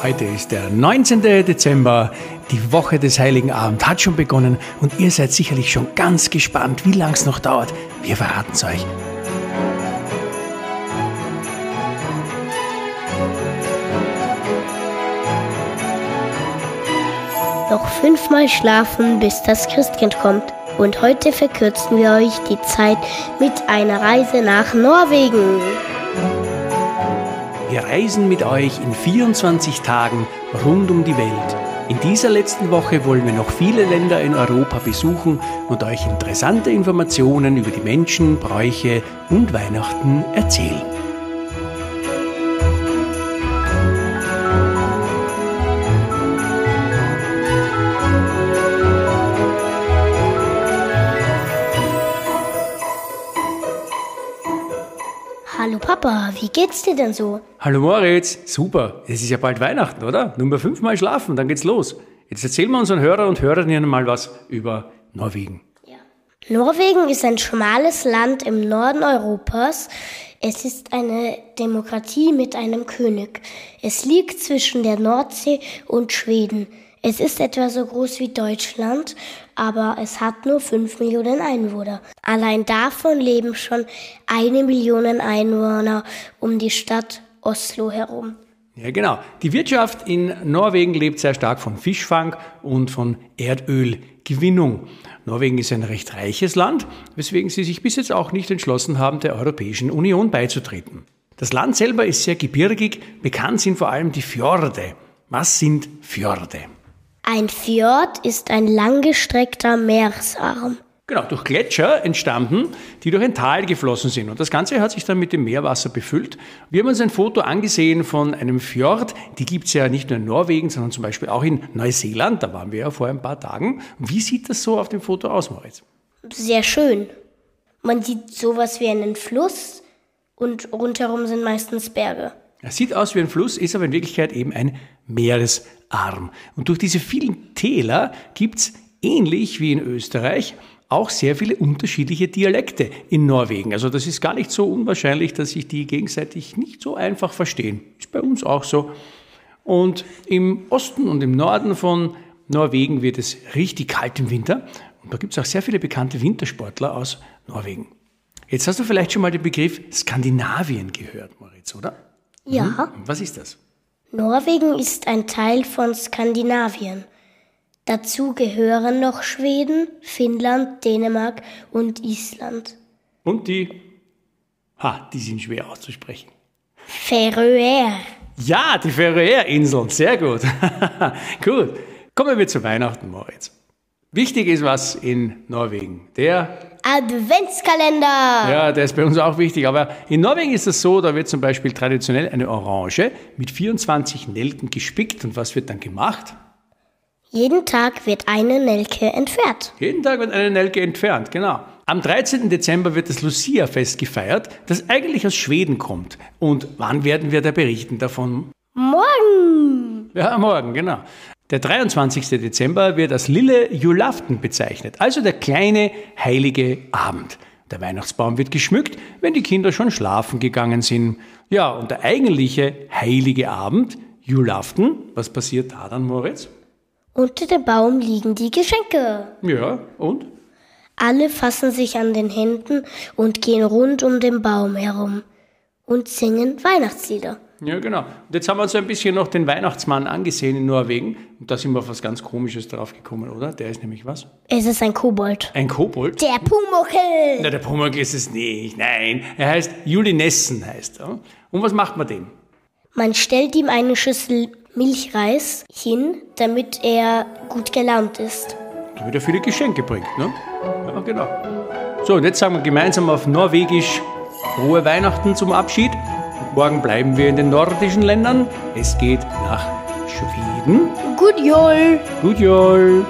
Heute ist der 19. Dezember. Die Woche des Heiligen Abend hat schon begonnen und ihr seid sicherlich schon ganz gespannt, wie lang es noch dauert. Wir verraten es euch. Noch fünfmal schlafen, bis das Christkind kommt. Und heute verkürzen wir euch die Zeit mit einer Reise nach Norwegen. Wir reisen mit euch in 24 Tagen rund um die Welt. In dieser letzten Woche wollen wir noch viele Länder in Europa besuchen und euch interessante Informationen über die Menschen, Bräuche und Weihnachten erzählen. Hallo Papa, wie geht's dir denn so? Hallo Moritz, super. Es ist ja bald Weihnachten, oder? Nur mal fünfmal schlafen, dann geht's los. Jetzt erzählen wir unseren Hörer und Hörerinnen mal was über Norwegen. Norwegen ist ein schmales Land im Norden Europas. Es ist eine Demokratie mit einem König. Es liegt zwischen der Nordsee und Schweden. Es ist etwa so groß wie Deutschland, aber es hat nur 5 Millionen Einwohner. Allein davon leben schon eine Million Einwohner um die Stadt Oslo herum. Ja, genau. Die Wirtschaft in Norwegen lebt sehr stark von Fischfang und von Erdölgewinnung. Norwegen ist ein recht reiches Land, weswegen sie sich bis jetzt auch nicht entschlossen haben, der Europäischen Union beizutreten. Das Land selber ist sehr gebirgig, bekannt sind vor allem die Fjorde. Was sind Fjorde? Ein Fjord ist ein langgestreckter Meeresarm. Genau, durch Gletscher entstanden, die durch ein Tal geflossen sind. Und das Ganze hat sich dann mit dem Meerwasser befüllt. Wir haben uns ein Foto angesehen von einem Fjord. Die gibt's ja nicht nur in Norwegen, sondern zum Beispiel auch in Neuseeland. Da waren wir ja vor ein paar Tagen. Wie sieht das so auf dem Foto aus, Moritz? Sehr schön. Man sieht sowas wie einen Fluss und rundherum sind meistens Berge. Es sieht aus wie ein Fluss, ist aber in Wirklichkeit eben ein Meeresarm. Und durch diese vielen Täler gibt's ähnlich wie in Österreich auch sehr viele unterschiedliche Dialekte in Norwegen. Also das ist gar nicht so unwahrscheinlich, dass sich die gegenseitig nicht so einfach verstehen. Ist bei uns auch so. Und im Osten und im Norden von Norwegen wird es richtig kalt im Winter. Und da gibt es auch sehr viele bekannte Wintersportler aus Norwegen. Jetzt hast du vielleicht schon mal den Begriff Skandinavien gehört, Moritz, oder? Ja, Hm? Was ist das? Norwegen ist ein Teil von Skandinavien. Dazu gehören noch Schweden, Finnland, Dänemark und Island. Und die, ha, die sind schwer auszusprechen. Färöer. Ja, die Färöerinseln, sehr gut. gut. Kommen wir zu Weihnachten, Moritz. Wichtig ist was in Norwegen. Der, Adventskalender. ja, der ist bei uns auch wichtig, aber in Norwegen ist es so, da wird zum Beispiel traditionell eine Orange mit 24 Nelken gespickt und was wird dann gemacht? Jeden Tag wird eine Nelke entfernt. Jeden Tag wird eine Nelke entfernt, genau. Am 13. Dezember wird das Lucia-Fest gefeiert, das eigentlich aus Schweden kommt. Und wann werden wir da berichten davon? Morgen. Ja, morgen, genau. Der 23. Dezember wird als Lille Julaften bezeichnet, also der kleine heilige Abend. Der Weihnachtsbaum wird geschmückt, wenn die Kinder schon schlafen gegangen sind. Ja, und der eigentliche heilige Abend, Julaften, was passiert da dann, Moritz? Unter dem Baum liegen die Geschenke. Ja, und? Alle fassen sich an den Händen und gehen rund um den Baum herum und singen Weihnachtslieder. Ja, genau. Und jetzt haben wir uns ein bisschen noch den Weihnachtsmann angesehen in Norwegen. Und da sind wir auf was ganz Komisches draufgekommen, oder? Der ist nämlich was? Es ist ein Kobold. Ein Kobold? Der Pumuckel. Na, der Pumuckl ist es nicht. Nein, er heißt Julinessen, heißt er. Und was macht man dem? Man stellt ihm eine Schüssel Milchreis hin, damit er gut gelaunt ist. Damit er viele Geschenke bringt, ne? Ja, genau. So, und jetzt sagen wir gemeinsam auf Norwegisch frohe Weihnachten zum Abschied. Morgen bleiben wir in den nordischen Ländern. Es geht nach Schweden. Gut, Jol. Gut, Jol.